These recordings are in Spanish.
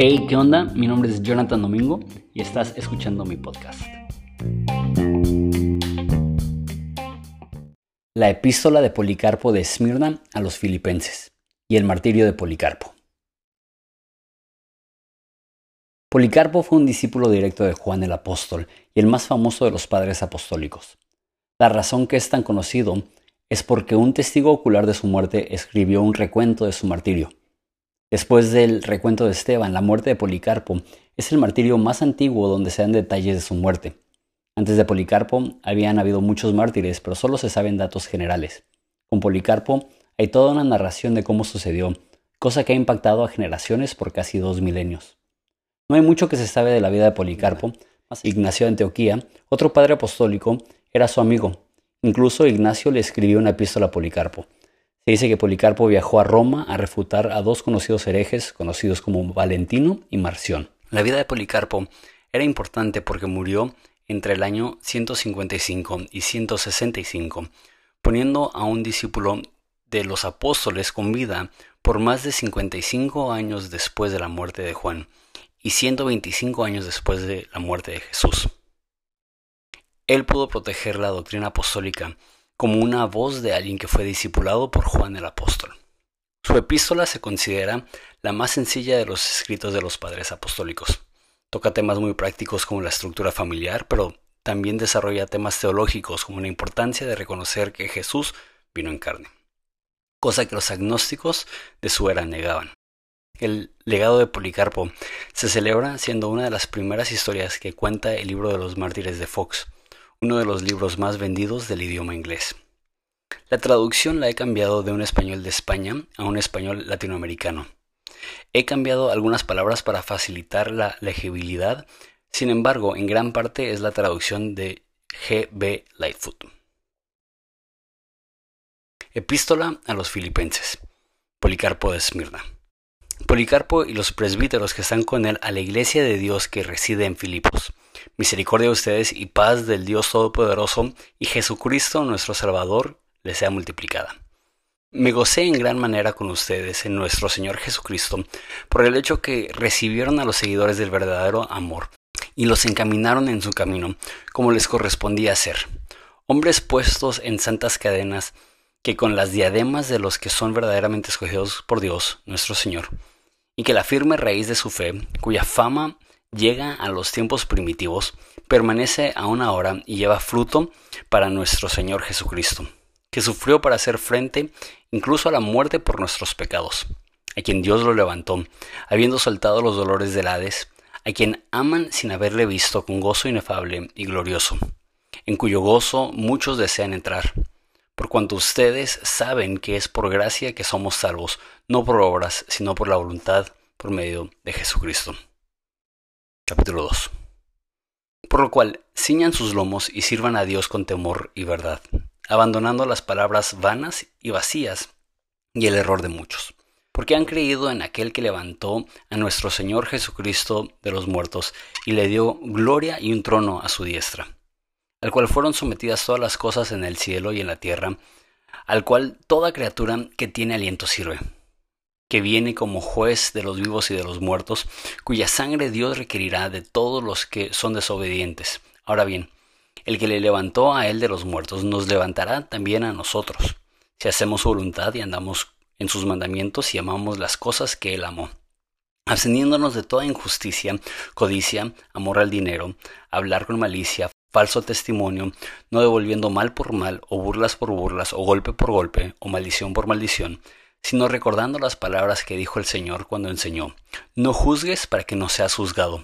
Hey, ¿qué onda? Mi nombre es Jonathan Domingo y estás escuchando mi podcast. La epístola de Policarpo de Esmirna a los filipenses y el martirio de Policarpo. Policarpo fue un discípulo directo de Juan el Apóstol y el más famoso de los padres apostólicos. La razón que es tan conocido es porque un testigo ocular de su muerte escribió un recuento de su martirio. Después del recuento de Esteban, la muerte de Policarpo es el martirio más antiguo donde se dan detalles de su muerte. Antes de Policarpo habían habido muchos mártires, pero solo se saben datos generales. Con Policarpo hay toda una narración de cómo sucedió, cosa que ha impactado a generaciones por casi dos milenios. No hay mucho que se sabe de la vida de Policarpo, Ignacio de Antioquía, otro padre apostólico, era su amigo. Incluso Ignacio le escribió una epístola a Policarpo. Se dice que Policarpo viajó a Roma a refutar a dos conocidos herejes conocidos como Valentino y Marción. La vida de Policarpo era importante porque murió entre el año 155 y 165, poniendo a un discípulo de los apóstoles con vida por más de 55 años después de la muerte de Juan y 125 años después de la muerte de Jesús. Él pudo proteger la doctrina apostólica como una voz de alguien que fue discipulado por Juan el Apóstol. Su epístola se considera la más sencilla de los escritos de los padres apostólicos. Toca temas muy prácticos como la estructura familiar, pero también desarrolla temas teológicos como la importancia de reconocer que Jesús vino en carne, cosa que los agnósticos de su era negaban. El legado de Policarpo se celebra siendo una de las primeras historias que cuenta el libro de los mártires de Fox, uno de los libros más vendidos del idioma inglés. La traducción la he cambiado de un español de España a un español latinoamericano. He cambiado algunas palabras para facilitar la legibilidad, sin embargo, en gran parte es la traducción de G. B. Lightfoot. Epístola a los Filipenses. Policarpo de Esmirna. Policarpo y los presbíteros que están con él a la iglesia de Dios que reside en Filipos Misericordia de ustedes y paz del Dios Todopoderoso y Jesucristo nuestro Salvador les sea multiplicada. Me gocé en gran manera con ustedes en nuestro Señor Jesucristo por el hecho que recibieron a los seguidores del verdadero amor y los encaminaron en su camino, como les correspondía hacer. Hombres puestos en santas cadenas, que con las diademas de los que son verdaderamente escogidos por Dios, nuestro Señor, y que la firme raíz de su fe, cuya fama llega a los tiempos primitivos, permanece aún ahora y lleva fruto para nuestro Señor Jesucristo, que sufrió para hacer frente incluso a la muerte por nuestros pecados, a quien Dios lo levantó, habiendo soltado los dolores del Hades, a quien aman sin haberle visto con gozo inefable y glorioso, en cuyo gozo muchos desean entrar, por cuanto ustedes saben que es por gracia que somos salvos, no por obras, sino por la voluntad por medio de Jesucristo. Capítulo 2. Por lo cual, ciñan sus lomos y sirvan a Dios con temor y verdad, abandonando las palabras vanas y vacías y el error de muchos, porque han creído en aquel que levantó a nuestro Señor Jesucristo de los muertos y le dio gloria y un trono a su diestra, al cual fueron sometidas todas las cosas en el cielo y en la tierra, al cual toda criatura que tiene aliento sirve que viene como juez de los vivos y de los muertos, cuya sangre Dios requerirá de todos los que son desobedientes. Ahora bien, el que le levantó a él de los muertos nos levantará también a nosotros, si hacemos su voluntad y andamos en sus mandamientos y amamos las cosas que él amó. Absteniéndonos de toda injusticia, codicia, amor al dinero, hablar con malicia, falso testimonio, no devolviendo mal por mal, o burlas por burlas, o golpe por golpe, o maldición por maldición, sino recordando las palabras que dijo el Señor cuando enseñó, no juzgues para que no seas juzgado,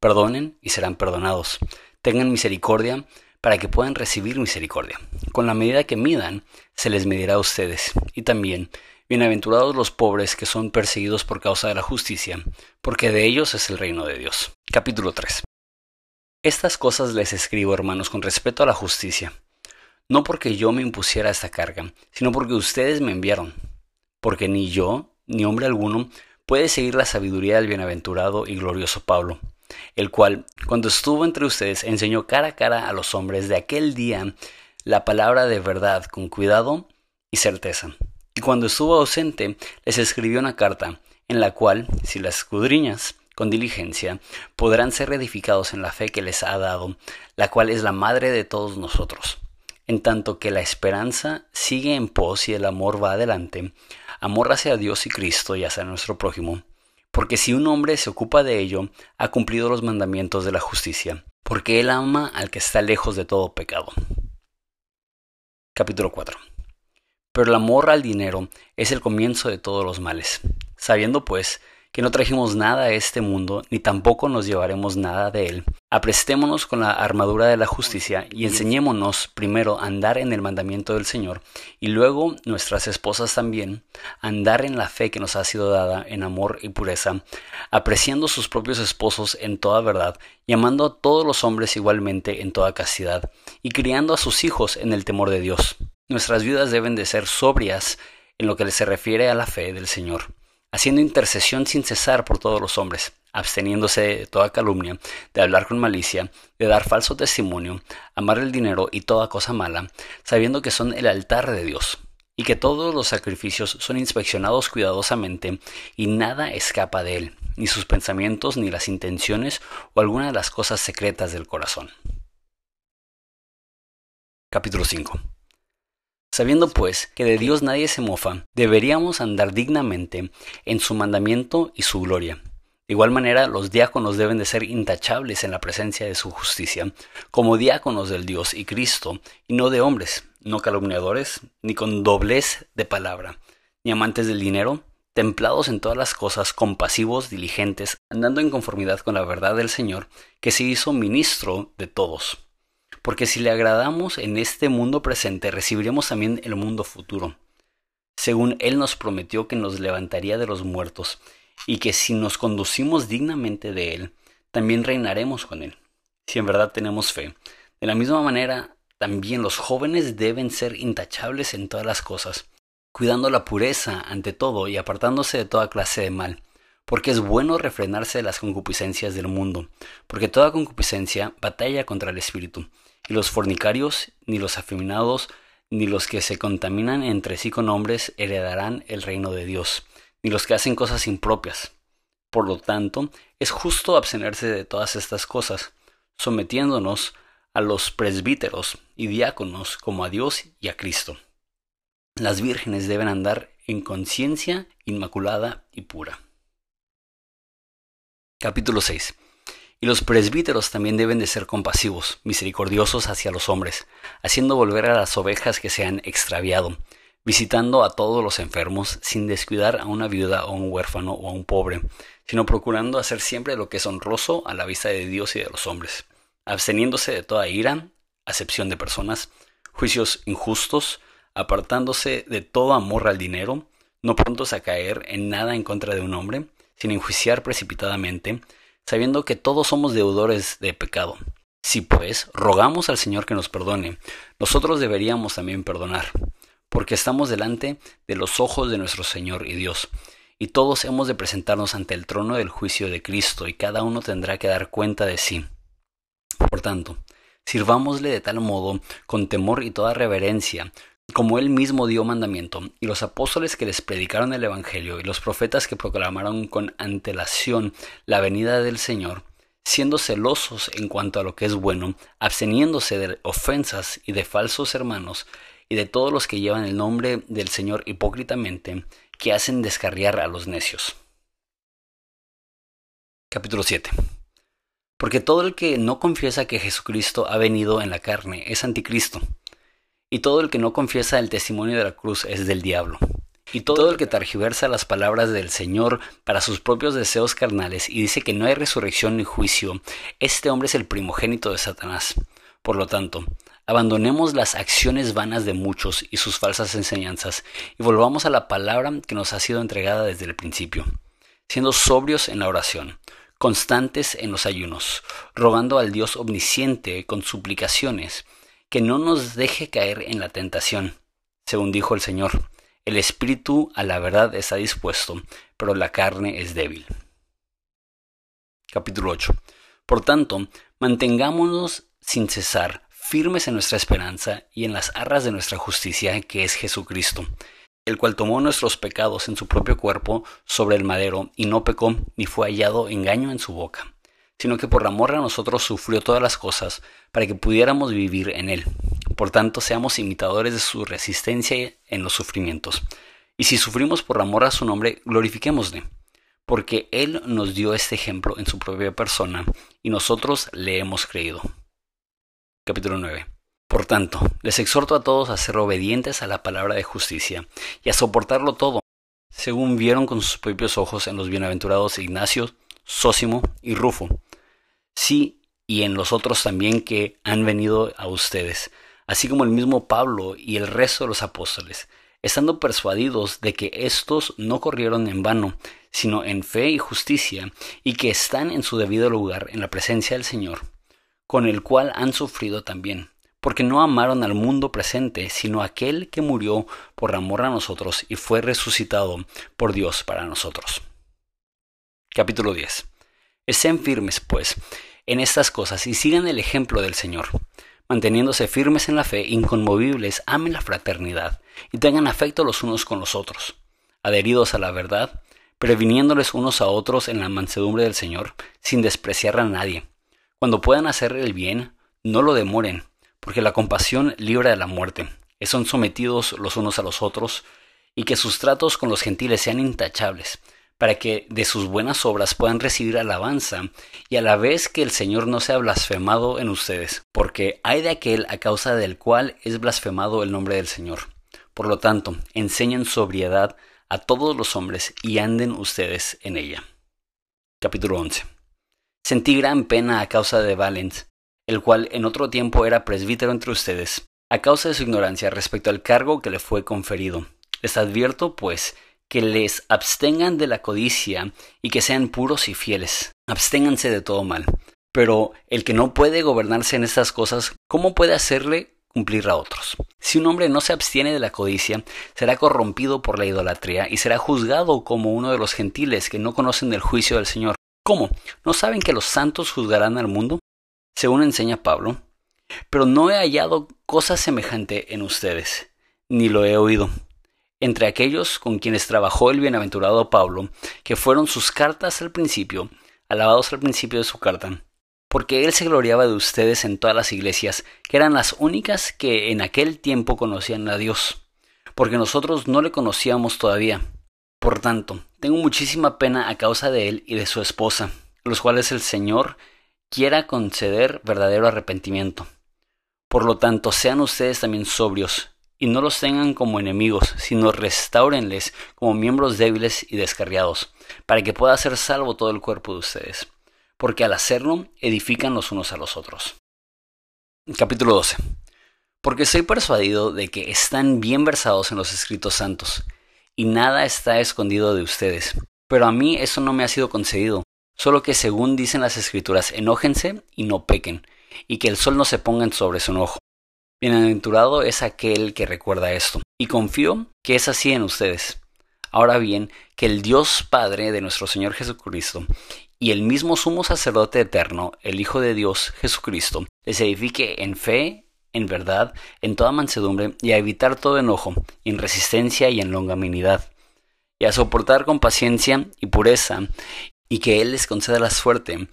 perdonen y serán perdonados, tengan misericordia para que puedan recibir misericordia. Con la medida que midan, se les medirá a ustedes, y también, bienaventurados los pobres que son perseguidos por causa de la justicia, porque de ellos es el reino de Dios. Capítulo 3. Estas cosas les escribo, hermanos, con respeto a la justicia, no porque yo me impusiera esta carga, sino porque ustedes me enviaron porque ni yo, ni hombre alguno, puede seguir la sabiduría del bienaventurado y glorioso Pablo, el cual, cuando estuvo entre ustedes, enseñó cara a cara a los hombres de aquel día la palabra de verdad con cuidado y certeza, Y cuando estuvo ausente, les escribió una carta, en la cual, si las escudriñas con diligencia, podrán ser edificados en la fe que les ha dado, la cual es la madre de todos nosotros. En tanto que la esperanza sigue en pos y el amor va adelante, amor hacia Dios y Cristo y hacia nuestro prójimo. Porque si un hombre se ocupa de ello, ha cumplido los mandamientos de la justicia, porque él ama al que está lejos de todo pecado. Capítulo 4 Pero el amor al dinero es el comienzo de todos los males, sabiendo pues que no trajimos nada a este mundo, ni tampoco nos llevaremos nada de él. Aprestémonos con la armadura de la justicia y enseñémonos primero a andar en el mandamiento del Señor, y luego nuestras esposas también, andar en la fe que nos ha sido dada en amor y pureza, apreciando sus propios esposos en toda verdad, y amando a todos los hombres igualmente en toda castidad, y criando a sus hijos en el temor de Dios. Nuestras viudas deben de ser sobrias en lo que se refiere a la fe del Señor haciendo intercesión sin cesar por todos los hombres, absteniéndose de toda calumnia, de hablar con malicia, de dar falso testimonio, amar el dinero y toda cosa mala, sabiendo que son el altar de Dios, y que todos los sacrificios son inspeccionados cuidadosamente, y nada escapa de él, ni sus pensamientos, ni las intenciones, o alguna de las cosas secretas del corazón. Capítulo 5 Sabiendo pues que de Dios nadie se mofa, deberíamos andar dignamente en su mandamiento y su gloria. De igual manera, los diáconos deben de ser intachables en la presencia de su justicia, como diáconos del Dios y Cristo, y no de hombres, no calumniadores, ni con doblez de palabra, ni amantes del dinero, templados en todas las cosas, compasivos, diligentes, andando en conformidad con la verdad del Señor, que se hizo ministro de todos porque si le agradamos en este mundo presente, recibiremos también el mundo futuro. Según Él nos prometió que nos levantaría de los muertos, y que si nos conducimos dignamente de Él, también reinaremos con Él, si en verdad tenemos fe. De la misma manera, también los jóvenes deben ser intachables en todas las cosas, cuidando la pureza ante todo y apartándose de toda clase de mal, porque es bueno refrenarse de las concupiscencias del mundo, porque toda concupiscencia batalla contra el espíritu, y los fornicarios, ni los afeminados, ni los que se contaminan entre sí con hombres heredarán el reino de Dios, ni los que hacen cosas impropias. Por lo tanto, es justo abstenerse de todas estas cosas, sometiéndonos a los presbíteros y diáconos como a Dios y a Cristo. Las vírgenes deben andar en conciencia inmaculada y pura. Capítulo 6 y los presbíteros también deben de ser compasivos, misericordiosos hacia los hombres, haciendo volver a las ovejas que se han extraviado, visitando a todos los enfermos, sin descuidar a una viuda o un huérfano o a un pobre, sino procurando hacer siempre lo que es honroso a la vista de Dios y de los hombres, absteniéndose de toda ira, acepción de personas, juicios injustos, apartándose de todo amor al dinero, no prontos a caer en nada en contra de un hombre, sin enjuiciar precipitadamente, sabiendo que todos somos deudores de pecado. Si pues rogamos al Señor que nos perdone, nosotros deberíamos también perdonar, porque estamos delante de los ojos de nuestro Señor y Dios, y todos hemos de presentarnos ante el trono del juicio de Cristo, y cada uno tendrá que dar cuenta de sí. Por tanto, sirvámosle de tal modo, con temor y toda reverencia, como él mismo dio mandamiento, y los apóstoles que les predicaron el Evangelio, y los profetas que proclamaron con antelación la venida del Señor, siendo celosos en cuanto a lo que es bueno, absteniéndose de ofensas y de falsos hermanos, y de todos los que llevan el nombre del Señor hipócritamente, que hacen descarriar a los necios. Capítulo 7 Porque todo el que no confiesa que Jesucristo ha venido en la carne es anticristo y todo el que no confiesa el testimonio de la cruz es del diablo. Y todo el que targiversa las palabras del Señor para sus propios deseos carnales y dice que no hay resurrección ni juicio, este hombre es el primogénito de Satanás. Por lo tanto, abandonemos las acciones vanas de muchos y sus falsas enseñanzas y volvamos a la palabra que nos ha sido entregada desde el principio, siendo sobrios en la oración, constantes en los ayunos, rogando al Dios omnisciente con suplicaciones, que no nos deje caer en la tentación. Según dijo el Señor, el espíritu a la verdad está dispuesto, pero la carne es débil. Capítulo 8. Por tanto, mantengámonos sin cesar firmes en nuestra esperanza y en las arras de nuestra justicia, que es Jesucristo. el cual tomó nuestros pecados en su propio cuerpo sobre el madero, y no pecó ni fue hallado engaño en su boca, sino que por amor a nosotros sufrió todas las cosas, para que pudiéramos vivir en él. Por tanto, seamos imitadores de su resistencia en los sufrimientos. Y si sufrimos por amor a su nombre, glorifiquémosle, porque Él nos dio este ejemplo en su propia persona, y nosotros le hemos creído. Capítulo 9. Por tanto, les exhorto a todos a ser obedientes a la palabra de justicia y a soportarlo todo, según vieron con sus propios ojos en los bienaventurados Ignacio, Sósimo y Rufo. Sí, y en los otros también que han venido a ustedes, así como el mismo Pablo y el resto de los apóstoles, estando persuadidos de que éstos no corrieron en vano, sino en fe y justicia, y que están en su debido lugar en la presencia del Señor, con el cual han sufrido también porque no amaron al mundo presente, sino aquel que murió por amor a nosotros y fue resucitado por Dios para nosotros. Capítulo 10. Estén firmes, pues, en estas cosas y sigan el ejemplo del Señor, manteniéndose firmes en la fe, inconmovibles, amen la fraternidad y tengan afecto los unos con los otros, adheridos a la verdad, previniéndoles unos a otros en la mansedumbre del Señor, sin despreciar a nadie. Cuando puedan hacer el bien, no lo demoren, porque la compasión libra de la muerte, que son sometidos los unos a los otros, y que sus tratos con los gentiles sean intachables, para que de sus buenas obras puedan recibir alabanza, y a la vez que el Señor no sea blasfemado en ustedes, porque hay de aquel a causa del cual es blasfemado el nombre del Señor. Por lo tanto, enseñen sobriedad a todos los hombres y anden ustedes en ella. Capítulo 11. Sentí gran pena a causa de Valens, el cual en otro tiempo era presbítero entre ustedes, a causa de su ignorancia respecto al cargo que le fue conferido. Les advierto, pues, que les abstengan de la codicia y que sean puros y fieles. Absténganse de todo mal. Pero el que no puede gobernarse en estas cosas, ¿cómo puede hacerle cumplir a otros? Si un hombre no se abstiene de la codicia, será corrompido por la idolatría y será juzgado como uno de los gentiles que no conocen el juicio del Señor. ¿Cómo? ¿No saben que los santos juzgarán al mundo? según enseña Pablo, pero no he hallado cosa semejante en ustedes, ni lo he oído. Entre aquellos con quienes trabajó el bienaventurado Pablo, que fueron sus cartas al principio, alabados al principio de su carta, porque él se gloriaba de ustedes en todas las iglesias, que eran las únicas que en aquel tiempo conocían a Dios, porque nosotros no le conocíamos todavía. Por tanto, tengo muchísima pena a causa de él y de su esposa, los cuales el Señor quiera conceder verdadero arrepentimiento. Por lo tanto, sean ustedes también sobrios, y no los tengan como enemigos, sino restáurenles como miembros débiles y descarriados, para que pueda ser salvo todo el cuerpo de ustedes, porque al hacerlo edifican los unos a los otros. Capítulo 12. Porque soy persuadido de que están bien versados en los escritos santos, y nada está escondido de ustedes. Pero a mí eso no me ha sido concedido, Solo que según dicen las escrituras, enójense y no pequen, y que el sol no se ponga sobre su enojo. Bienaventurado es aquel que recuerda esto, y confío que es así en ustedes. Ahora bien, que el Dios Padre de nuestro Señor Jesucristo y el mismo sumo sacerdote eterno, el Hijo de Dios Jesucristo, les edifique en fe, en verdad, en toda mansedumbre, y a evitar todo enojo, en resistencia y en longanimidad, y a soportar con paciencia y pureza, y que Él les conceda la suerte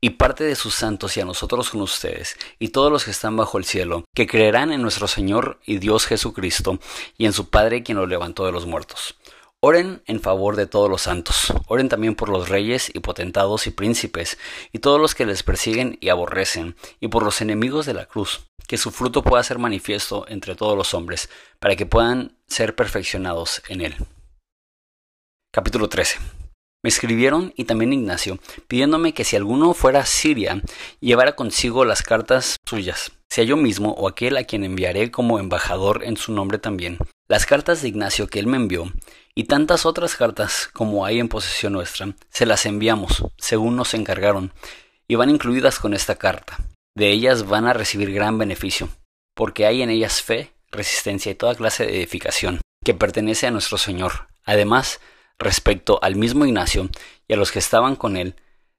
y parte de sus santos y a nosotros con ustedes y todos los que están bajo el cielo, que creerán en nuestro Señor y Dios Jesucristo y en su Padre quien lo levantó de los muertos. Oren en favor de todos los santos, oren también por los reyes y potentados y príncipes, y todos los que les persiguen y aborrecen, y por los enemigos de la cruz, que su fruto pueda ser manifiesto entre todos los hombres, para que puedan ser perfeccionados en él. Capítulo 13 me escribieron y también Ignacio, pidiéndome que si alguno fuera a Siria, llevara consigo las cartas suyas, sea yo mismo o aquel a quien enviaré como embajador en su nombre también. Las cartas de Ignacio que él me envió, y tantas otras cartas como hay en posesión nuestra, se las enviamos, según nos encargaron, y van incluidas con esta carta. De ellas van a recibir gran beneficio, porque hay en ellas fe, resistencia y toda clase de edificación, que pertenece a nuestro Señor. Además, respecto al mismo Ignacio y a los que estaban con él,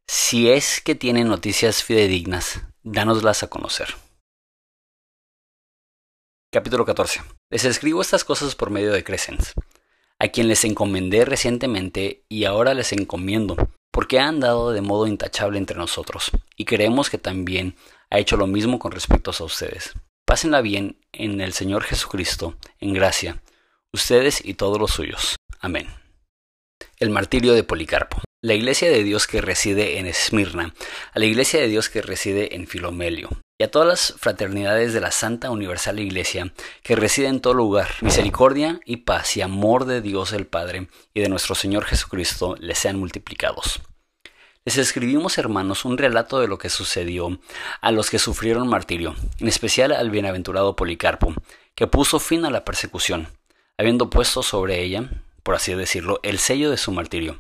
si es que tienen noticias fidedignas, dánoslas a conocer. Capítulo 14. Les escribo estas cosas por medio de Crescens, a quien les encomendé recientemente y ahora les encomiendo, porque ha andado de modo intachable entre nosotros, y creemos que también ha hecho lo mismo con respecto a ustedes. Pásenla bien en el Señor Jesucristo, en gracia, ustedes y todos los suyos. Amén. El martirio de Policarpo. La iglesia de Dios que reside en Esmirna, a la iglesia de Dios que reside en Filomelio, y a todas las fraternidades de la Santa Universal Iglesia que reside en todo lugar, misericordia y paz y amor de Dios el Padre y de nuestro Señor Jesucristo les sean multiplicados. Les escribimos, hermanos, un relato de lo que sucedió a los que sufrieron martirio, en especial al bienaventurado Policarpo, que puso fin a la persecución, habiendo puesto sobre ella, por así decirlo, el sello de su martirio.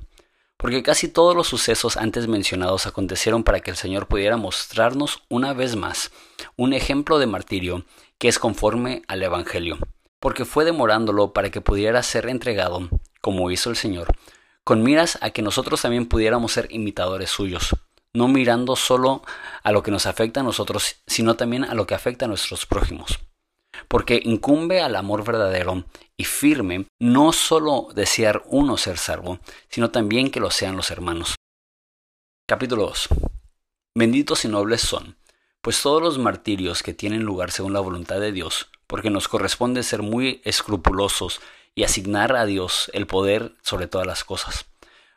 Porque casi todos los sucesos antes mencionados acontecieron para que el Señor pudiera mostrarnos una vez más un ejemplo de martirio que es conforme al Evangelio, porque fue demorándolo para que pudiera ser entregado, como hizo el Señor, con miras a que nosotros también pudiéramos ser imitadores suyos, no mirando solo a lo que nos afecta a nosotros, sino también a lo que afecta a nuestros prójimos porque incumbe al amor verdadero y firme no solo desear uno ser salvo, sino también que lo sean los hermanos. Capítulo 2. Benditos y nobles son, pues todos los martirios que tienen lugar según la voluntad de Dios, porque nos corresponde ser muy escrupulosos y asignar a Dios el poder sobre todas las cosas.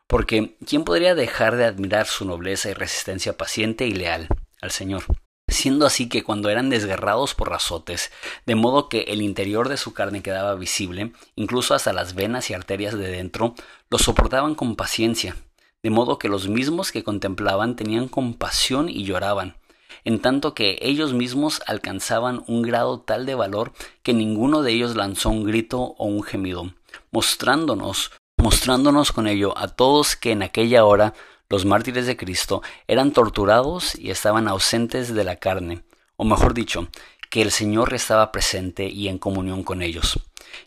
Porque ¿quién podría dejar de admirar su nobleza y resistencia paciente y leal al Señor? Siendo así que cuando eran desgarrados por azotes, de modo que el interior de su carne quedaba visible, incluso hasta las venas y arterias de dentro, lo soportaban con paciencia, de modo que los mismos que contemplaban tenían compasión y lloraban, en tanto que ellos mismos alcanzaban un grado tal de valor que ninguno de ellos lanzó un grito o un gemido, mostrándonos, mostrándonos con ello a todos que en aquella hora los mártires de Cristo eran torturados y estaban ausentes de la carne, o mejor dicho, que el Señor estaba presente y en comunión con ellos.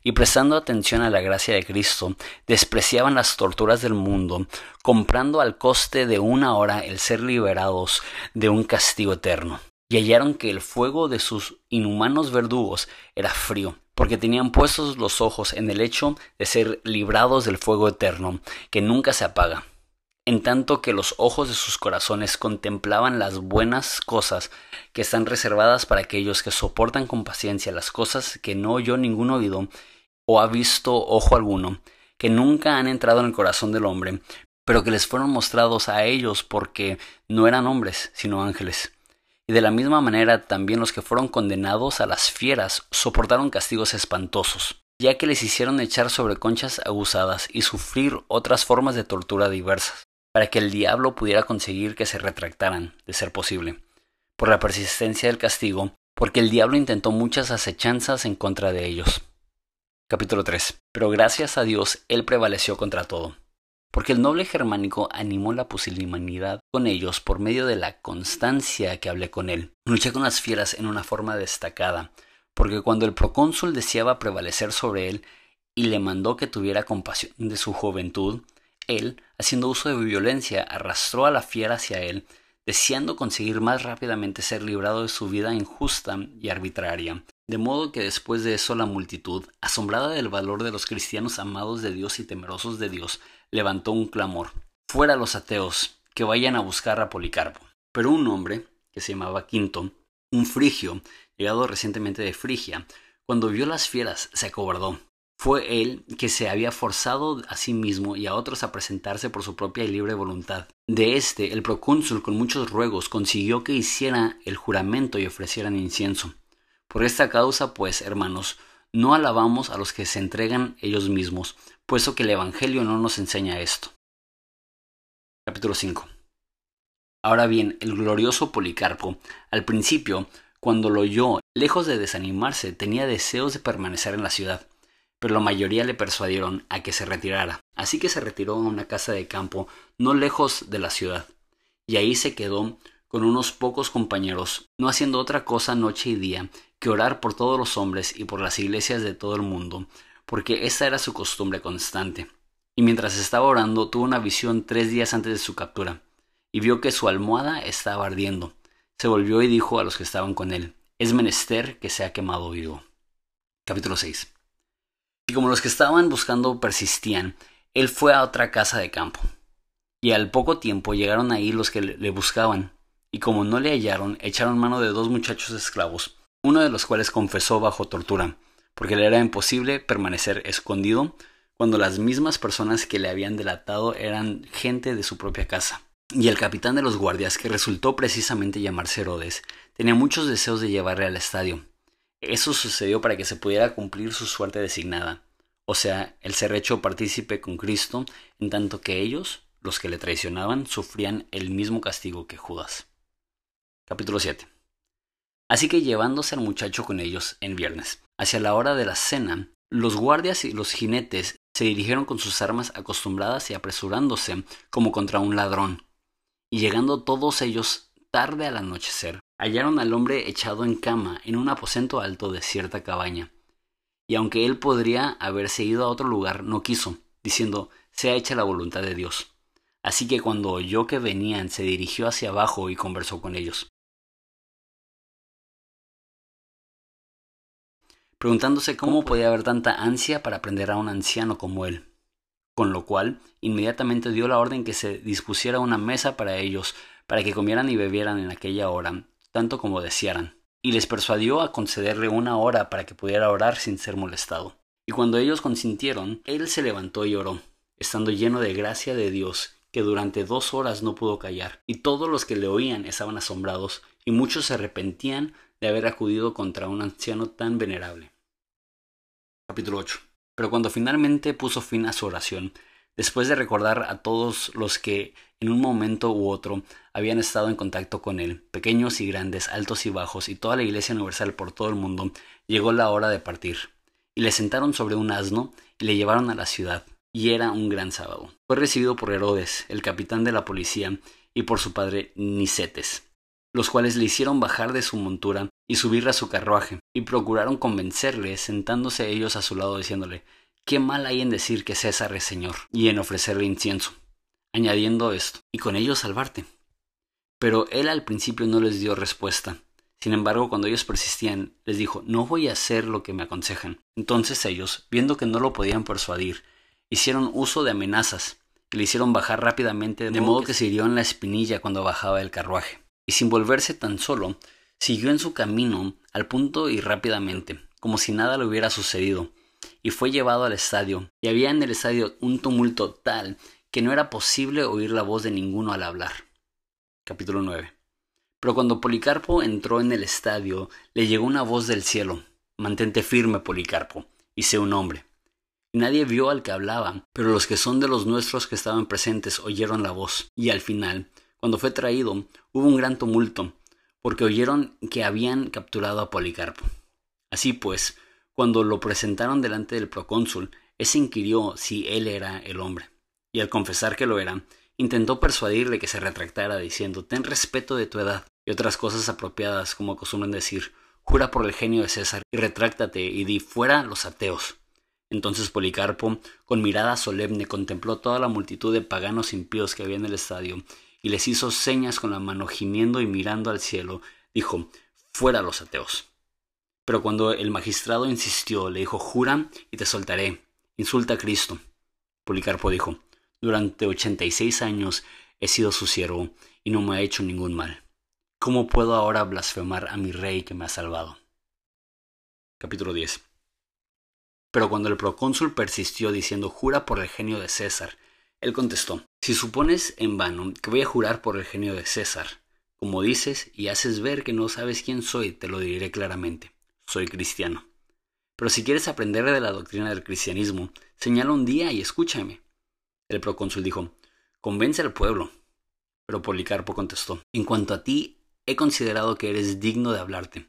Y prestando atención a la gracia de Cristo, despreciaban las torturas del mundo, comprando al coste de una hora el ser liberados de un castigo eterno. Y hallaron que el fuego de sus inhumanos verdugos era frío, porque tenían puestos los ojos en el hecho de ser librados del fuego eterno, que nunca se apaga en tanto que los ojos de sus corazones contemplaban las buenas cosas que están reservadas para aquellos que soportan con paciencia las cosas que no oyó ningún oído o ha visto ojo alguno, que nunca han entrado en el corazón del hombre, pero que les fueron mostrados a ellos porque no eran hombres, sino ángeles. Y de la misma manera también los que fueron condenados a las fieras soportaron castigos espantosos, ya que les hicieron echar sobre conchas aguzadas y sufrir otras formas de tortura diversas para que el diablo pudiera conseguir que se retractaran, de ser posible, por la persistencia del castigo, porque el diablo intentó muchas acechanzas en contra de ellos. Capítulo 3. Pero gracias a Dios él prevaleció contra todo, porque el noble germánico animó la pusilanimidad con ellos por medio de la constancia que hablé con él. Luché con las fieras en una forma destacada, porque cuando el procónsul deseaba prevalecer sobre él y le mandó que tuviera compasión de su juventud, él, haciendo uso de violencia, arrastró a la fiera hacia él, deseando conseguir más rápidamente ser librado de su vida injusta y arbitraria. De modo que después de eso la multitud, asombrada del valor de los cristianos amados de Dios y temerosos de Dios, levantó un clamor. Fuera los ateos, que vayan a buscar a Policarpo. Pero un hombre, que se llamaba Quinto, un frigio, llegado recientemente de Frigia, cuando vio las fieras, se acobardó fue él que se había forzado a sí mismo y a otros a presentarse por su propia y libre voluntad. De este, el procónsul con muchos ruegos consiguió que hiciera el juramento y ofrecieran incienso. Por esta causa, pues, hermanos, no alabamos a los que se entregan ellos mismos, puesto que el Evangelio no nos enseña esto. Capítulo 5 Ahora bien, el glorioso Policarpo, al principio, cuando lo oyó, lejos de desanimarse, tenía deseos de permanecer en la ciudad pero la mayoría le persuadieron a que se retirara. Así que se retiró a una casa de campo no lejos de la ciudad, y ahí se quedó con unos pocos compañeros, no haciendo otra cosa noche y día que orar por todos los hombres y por las iglesias de todo el mundo, porque esa era su costumbre constante. Y mientras estaba orando tuvo una visión tres días antes de su captura, y vio que su almohada estaba ardiendo. Se volvió y dijo a los que estaban con él, es menester que sea quemado vivo. Capítulo 6. Y como los que estaban buscando persistían, él fue a otra casa de campo. Y al poco tiempo llegaron ahí los que le buscaban, y como no le hallaron, echaron mano de dos muchachos esclavos, uno de los cuales confesó bajo tortura, porque le era imposible permanecer escondido cuando las mismas personas que le habían delatado eran gente de su propia casa. Y el capitán de los guardias, que resultó precisamente llamarse Herodes, tenía muchos deseos de llevarle al estadio. Eso sucedió para que se pudiera cumplir su suerte designada, o sea, el ser hecho partícipe con Cristo, en tanto que ellos, los que le traicionaban, sufrían el mismo castigo que Judas. Capítulo 7. Así que llevándose al muchacho con ellos en viernes, hacia la hora de la cena, los guardias y los jinetes se dirigieron con sus armas acostumbradas y apresurándose como contra un ladrón. Y llegando todos ellos tarde al anochecer, hallaron al hombre echado en cama en un aposento alto de cierta cabaña. Y aunque él podría haberse ido a otro lugar, no quiso, diciendo, sea hecha la voluntad de Dios. Así que cuando oyó que venían, se dirigió hacia abajo y conversó con ellos. preguntándose cómo podía haber tanta ansia para prender a un anciano como él con lo cual inmediatamente dio la orden que se dispusiera una mesa para ellos, para que comieran y bebieran en aquella hora, tanto como desearan, y les persuadió a concederle una hora para que pudiera orar sin ser molestado. Y cuando ellos consintieron, él se levantó y oró, estando lleno de gracia de Dios, que durante dos horas no pudo callar, y todos los que le oían estaban asombrados, y muchos se arrepentían de haber acudido contra un anciano tan venerable. Capítulo 8 pero cuando finalmente puso fin a su oración, después de recordar a todos los que en un momento u otro habían estado en contacto con él, pequeños y grandes, altos y bajos, y toda la Iglesia Universal por todo el mundo, llegó la hora de partir. Y le sentaron sobre un asno y le llevaron a la ciudad. Y era un gran sábado. Fue recibido por Herodes, el capitán de la policía, y por su padre Nicetes, los cuales le hicieron bajar de su montura y subir a su carruaje, y procuraron convencerle, sentándose ellos a su lado, diciéndole ¿Qué mal hay en decir que César es Señor y en ofrecerle incienso? añadiendo esto, y con ello salvarte. Pero él al principio no les dio respuesta. Sin embargo, cuando ellos persistían, les dijo, no voy a hacer lo que me aconsejan. Entonces ellos, viendo que no lo podían persuadir, hicieron uso de amenazas, y le hicieron bajar rápidamente, de modo que se hirió en la espinilla cuando bajaba el carruaje. Y sin volverse tan solo, Siguió en su camino al punto y rápidamente, como si nada le hubiera sucedido, y fue llevado al estadio. Y había en el estadio un tumulto tal que no era posible oír la voz de ninguno al hablar. Capítulo 9. Pero cuando Policarpo entró en el estadio, le llegó una voz del cielo. Mantente firme, Policarpo, y sé un hombre. Nadie vio al que hablaba, pero los que son de los nuestros que estaban presentes oyeron la voz. Y al final, cuando fue traído, hubo un gran tumulto, porque oyeron que habían capturado a Policarpo. Así pues, cuando lo presentaron delante del procónsul, éste inquirió si él era el hombre, y al confesar que lo era, intentó persuadirle que se retractara diciendo ten respeto de tu edad y otras cosas apropiadas como acostumbran decir jura por el genio de César y retráctate y di fuera los ateos. Entonces Policarpo, con mirada solemne, contempló toda la multitud de paganos impíos que había en el estadio y les hizo señas con la mano gimiendo y mirando al cielo, dijo, fuera los ateos. Pero cuando el magistrado insistió, le dijo, jura y te soltaré, insulta a Cristo. Policarpo dijo, durante ochenta y seis años he sido su siervo y no me ha hecho ningún mal. ¿Cómo puedo ahora blasfemar a mi rey que me ha salvado? Capítulo 10. Pero cuando el procónsul persistió diciendo, jura por el genio de César, él contestó, si supones en vano que voy a jurar por el genio de César, como dices y haces ver que no sabes quién soy, te lo diré claramente. Soy cristiano. Pero si quieres aprender de la doctrina del cristianismo, señala un día y escúchame. El procónsul dijo, convence al pueblo. Pero Policarpo contestó, en cuanto a ti, he considerado que eres digno de hablarte,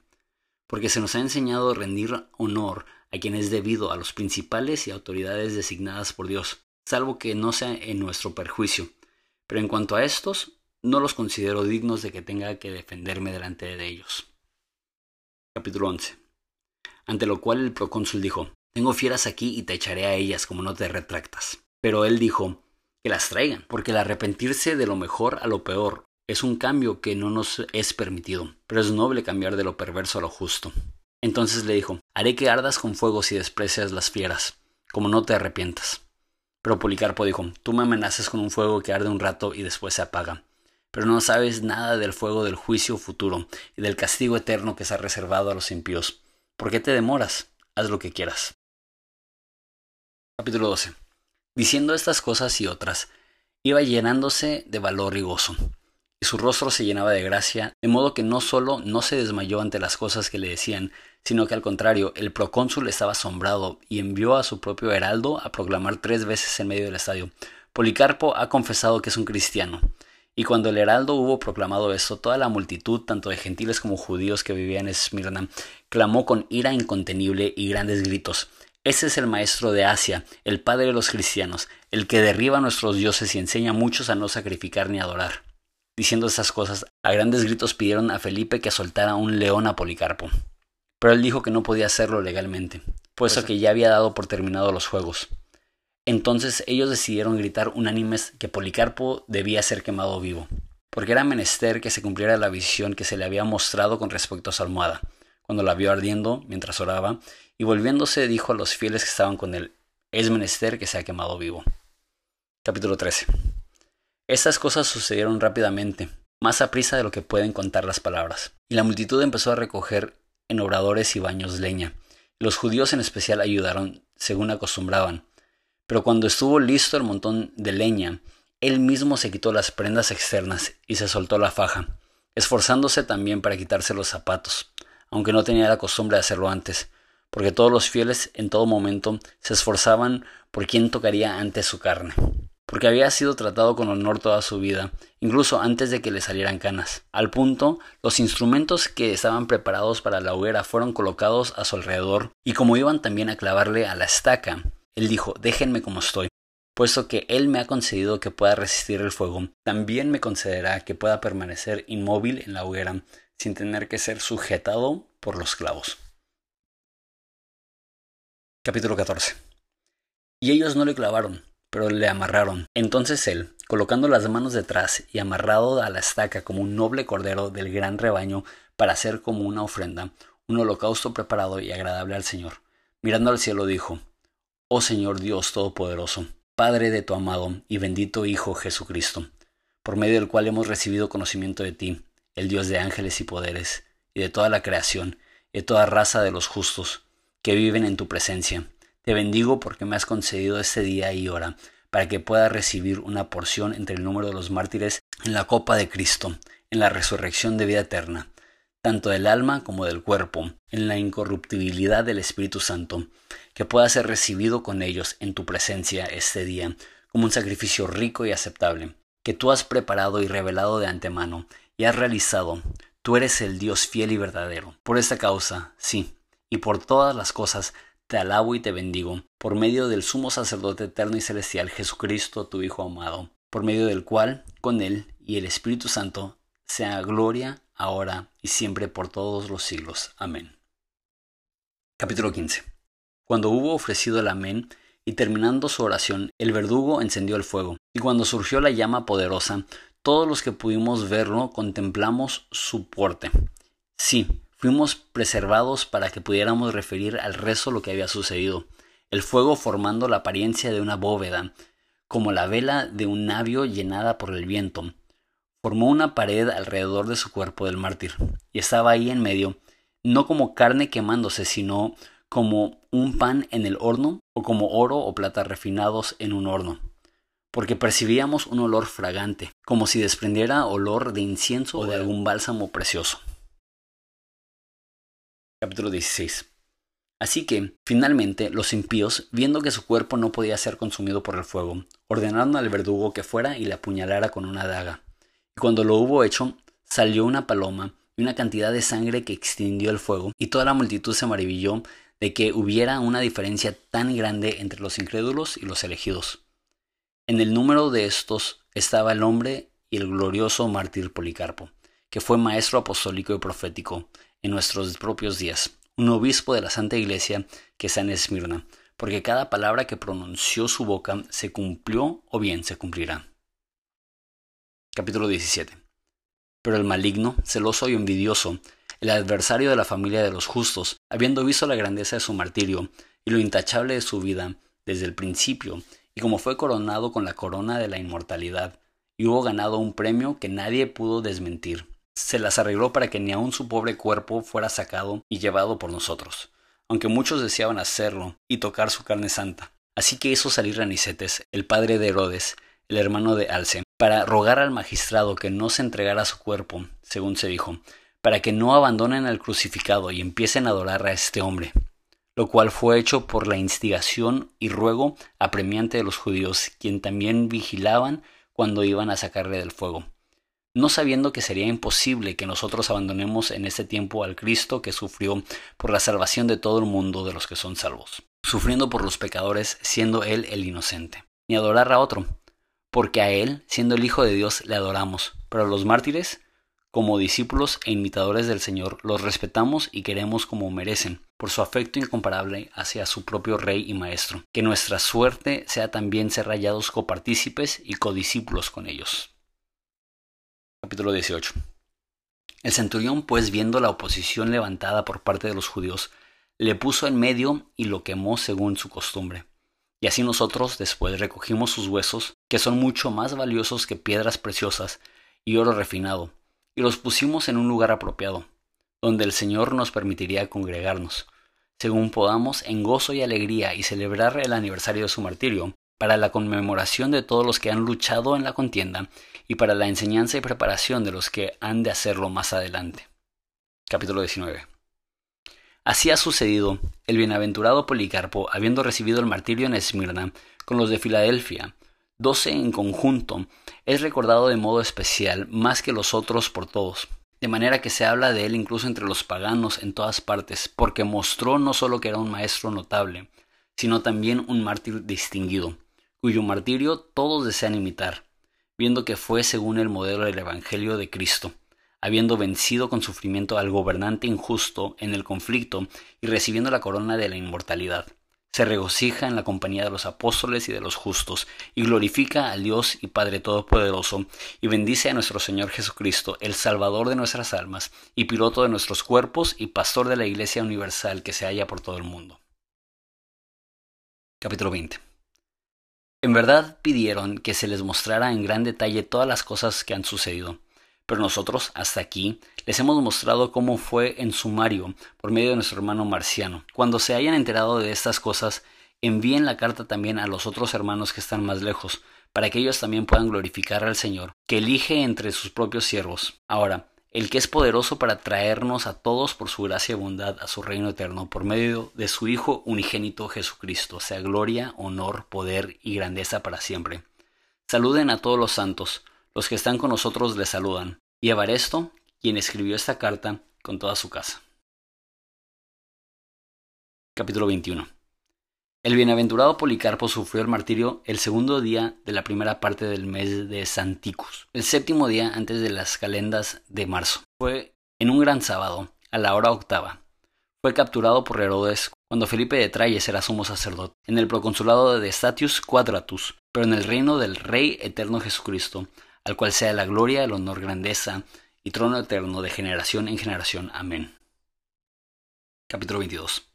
porque se nos ha enseñado rendir honor a quien es debido a los principales y autoridades designadas por Dios, salvo que no sea en nuestro perjuicio. Pero en cuanto a estos, no los considero dignos de que tenga que defenderme delante de ellos. Capítulo 11. Ante lo cual el procónsul dijo, Tengo fieras aquí y te echaré a ellas como no te retractas. Pero él dijo, que las traigan, porque el arrepentirse de lo mejor a lo peor es un cambio que no nos es permitido, pero es noble cambiar de lo perverso a lo justo. Entonces le dijo, haré que ardas con fuego si desprecias las fieras, como no te arrepientas. Pero Policarpo dijo, tú me amenazas con un fuego que arde un rato y después se apaga, pero no sabes nada del fuego del juicio futuro y del castigo eterno que se ha reservado a los impíos. ¿Por qué te demoras? Haz lo que quieras. Capítulo 12. Diciendo estas cosas y otras, iba llenándose de valor y gozo y su rostro se llenaba de gracia, de modo que no solo no se desmayó ante las cosas que le decían, sino que al contrario, el procónsul estaba asombrado y envió a su propio heraldo a proclamar tres veces en medio del estadio. Policarpo ha confesado que es un cristiano. Y cuando el heraldo hubo proclamado esto, toda la multitud, tanto de gentiles como judíos que vivían en Esmirna, clamó con ira incontenible y grandes gritos. Ese es el maestro de Asia, el padre de los cristianos, el que derriba a nuestros dioses y enseña a muchos a no sacrificar ni adorar. Diciendo esas cosas, a grandes gritos pidieron a Felipe que soltara un león a Policarpo. Pero él dijo que no podía hacerlo legalmente, puesto que ya había dado por terminado los juegos. Entonces ellos decidieron gritar unánimes que Policarpo debía ser quemado vivo, porque era menester que se cumpliera la visión que se le había mostrado con respecto a su almohada, cuando la vio ardiendo mientras oraba, y volviéndose dijo a los fieles que estaban con él, es menester que sea quemado vivo. Capítulo 13. Estas cosas sucedieron rápidamente, más a prisa de lo que pueden contar las palabras. Y la multitud empezó a recoger en obradores y baños leña. Los judíos en especial ayudaron según acostumbraban. Pero cuando estuvo listo el montón de leña, él mismo se quitó las prendas externas y se soltó la faja, esforzándose también para quitarse los zapatos, aunque no tenía la costumbre de hacerlo antes, porque todos los fieles en todo momento se esforzaban por quién tocaría antes su carne porque había sido tratado con honor toda su vida, incluso antes de que le salieran canas. Al punto, los instrumentos que estaban preparados para la hoguera fueron colocados a su alrededor, y como iban también a clavarle a la estaca, él dijo, déjenme como estoy. Puesto que Él me ha concedido que pueda resistir el fuego, también me concederá que pueda permanecer inmóvil en la hoguera, sin tener que ser sujetado por los clavos. Capítulo 14. Y ellos no le clavaron, pero le amarraron. Entonces él, colocando las manos detrás y amarrado a la estaca como un noble cordero del gran rebaño para hacer como una ofrenda, un holocausto preparado y agradable al Señor, mirando al cielo dijo, Oh Señor Dios Todopoderoso, Padre de tu amado y bendito Hijo Jesucristo, por medio del cual hemos recibido conocimiento de ti, el Dios de ángeles y poderes, y de toda la creación, y de toda raza de los justos, que viven en tu presencia te bendigo porque me has concedido este día y hora para que pueda recibir una porción entre el número de los mártires en la copa de Cristo, en la resurrección de vida eterna, tanto del alma como del cuerpo, en la incorruptibilidad del Espíritu Santo, que pueda ser recibido con ellos en tu presencia este día, como un sacrificio rico y aceptable, que tú has preparado y revelado de antemano, y has realizado. Tú eres el Dios fiel y verdadero. Por esta causa, sí, y por todas las cosas, te alabo y te bendigo, por medio del sumo sacerdote eterno y celestial Jesucristo, tu Hijo amado, por medio del cual, con Él y el Espíritu Santo, sea gloria, ahora y siempre por todos los siglos. Amén. Capítulo 15. Cuando hubo ofrecido el amén, y terminando su oración, el verdugo encendió el fuego, y cuando surgió la llama poderosa, todos los que pudimos verlo contemplamos su porte. Sí, fuimos preservados para que pudiéramos referir al resto lo que había sucedido, el fuego formando la apariencia de una bóveda, como la vela de un navio llenada por el viento. Formó una pared alrededor de su cuerpo del mártir, y estaba ahí en medio, no como carne quemándose, sino como un pan en el horno, o como oro o plata refinados en un horno, porque percibíamos un olor fragante, como si desprendiera olor de incienso o de algún bálsamo precioso. Capítulo 16. Así que, finalmente, los impíos, viendo que su cuerpo no podía ser consumido por el fuego, ordenaron al verdugo que fuera y le apuñalara con una daga. Y cuando lo hubo hecho, salió una paloma y una cantidad de sangre que extinguió el fuego, y toda la multitud se maravilló de que hubiera una diferencia tan grande entre los incrédulos y los elegidos. En el número de estos estaba el hombre y el glorioso mártir Policarpo, que fue maestro apostólico y profético, en nuestros propios días, un obispo de la Santa Iglesia que está en Esmirna, porque cada palabra que pronunció su boca se cumplió o bien se cumplirá. Capítulo 17. Pero el maligno, celoso y envidioso, el adversario de la familia de los justos, habiendo visto la grandeza de su martirio y lo intachable de su vida desde el principio, y como fue coronado con la corona de la inmortalidad, y hubo ganado un premio que nadie pudo desmentir, se las arregló para que ni aun su pobre cuerpo fuera sacado y llevado por nosotros, aunque muchos deseaban hacerlo y tocar su carne santa. Así que hizo salir Ranicetes, el padre de Herodes, el hermano de Alce, para rogar al magistrado que no se entregara su cuerpo, según se dijo, para que no abandonen al crucificado y empiecen a adorar a este hombre, lo cual fue hecho por la instigación y ruego apremiante de los judíos, quien también vigilaban cuando iban a sacarle del fuego no sabiendo que sería imposible que nosotros abandonemos en ese tiempo al Cristo que sufrió por la salvación de todo el mundo de los que son salvos, sufriendo por los pecadores, siendo Él el inocente, ni adorar a otro, porque a Él, siendo el Hijo de Dios, le adoramos, pero a los mártires, como discípulos e imitadores del Señor, los respetamos y queremos como merecen, por su afecto incomparable hacia su propio Rey y Maestro. Que nuestra suerte sea también ser rayados copartícipes y codiscípulos con ellos. Capítulo 18. El centurión, pues viendo la oposición levantada por parte de los judíos, le puso en medio y lo quemó según su costumbre. Y así nosotros después recogimos sus huesos, que son mucho más valiosos que piedras preciosas y oro refinado, y los pusimos en un lugar apropiado, donde el Señor nos permitiría congregarnos, según podamos en gozo y alegría y celebrar el aniversario de su martirio, para la conmemoración de todos los que han luchado en la contienda y para la enseñanza y preparación de los que han de hacerlo más adelante. Capítulo 19. Así ha sucedido el bienaventurado Policarpo, habiendo recibido el martirio en Esmirna, con los de Filadelfia, doce en conjunto, es recordado de modo especial más que los otros por todos, de manera que se habla de él incluso entre los paganos en todas partes, porque mostró no solo que era un maestro notable, sino también un mártir distinguido, cuyo martirio todos desean imitar, viendo que fue según el modelo del Evangelio de Cristo, habiendo vencido con sufrimiento al gobernante injusto en el conflicto y recibiendo la corona de la inmortalidad. Se regocija en la compañía de los apóstoles y de los justos, y glorifica al Dios y Padre Todopoderoso, y bendice a nuestro Señor Jesucristo, el Salvador de nuestras almas, y piloto de nuestros cuerpos, y pastor de la Iglesia universal que se halla por todo el mundo. Capítulo 20 en verdad pidieron que se les mostrara en gran detalle todas las cosas que han sucedido, pero nosotros, hasta aquí, les hemos mostrado cómo fue en sumario por medio de nuestro hermano Marciano. Cuando se hayan enterado de estas cosas, envíen la carta también a los otros hermanos que están más lejos, para que ellos también puedan glorificar al Señor, que elige entre sus propios siervos. Ahora, el que es poderoso para traernos a todos por su gracia y bondad a su reino eterno, por medio de su Hijo unigénito Jesucristo, sea gloria, honor, poder y grandeza para siempre. Saluden a todos los santos, los que están con nosotros les saludan, y a Baresto, quien escribió esta carta, con toda su casa. Capítulo 21 el bienaventurado Policarpo sufrió el martirio el segundo día de la primera parte del mes de Santicus, el séptimo día antes de las calendas de marzo. Fue en un gran sábado, a la hora octava. Fue capturado por Herodes cuando Felipe de Trayes era sumo sacerdote, en el proconsulado de Statius Quadratus, pero en el reino del Rey eterno Jesucristo, al cual sea la gloria, el honor, grandeza y trono eterno de generación en generación. Amén. Capítulo 22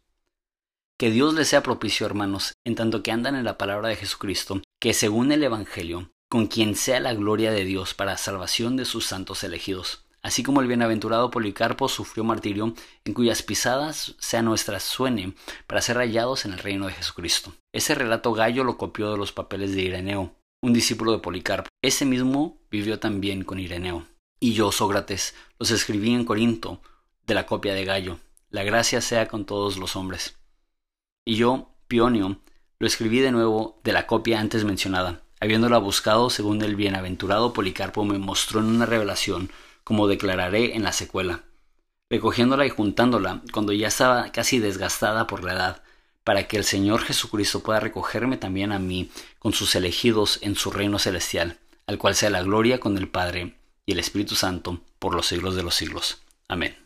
que Dios les sea propicio, hermanos, en tanto que andan en la palabra de Jesucristo, que según el Evangelio, con quien sea la gloria de Dios para salvación de sus santos elegidos. Así como el bienaventurado Policarpo sufrió martirio, en cuyas pisadas sea nuestra suene, para ser rayados en el reino de Jesucristo. Ese relato Gallo lo copió de los papeles de Ireneo, un discípulo de Policarpo. Ese mismo vivió también con Ireneo. Y yo, Sócrates, los escribí en Corinto, de la copia de Gallo. La gracia sea con todos los hombres. Y yo, Pionio, lo escribí de nuevo de la copia antes mencionada, habiéndola buscado según el bienaventurado Policarpo me mostró en una revelación, como declararé en la secuela, recogiéndola y juntándola cuando ya estaba casi desgastada por la edad, para que el Señor Jesucristo pueda recogerme también a mí con sus elegidos en su reino celestial, al cual sea la gloria con el Padre y el Espíritu Santo por los siglos de los siglos. Amén.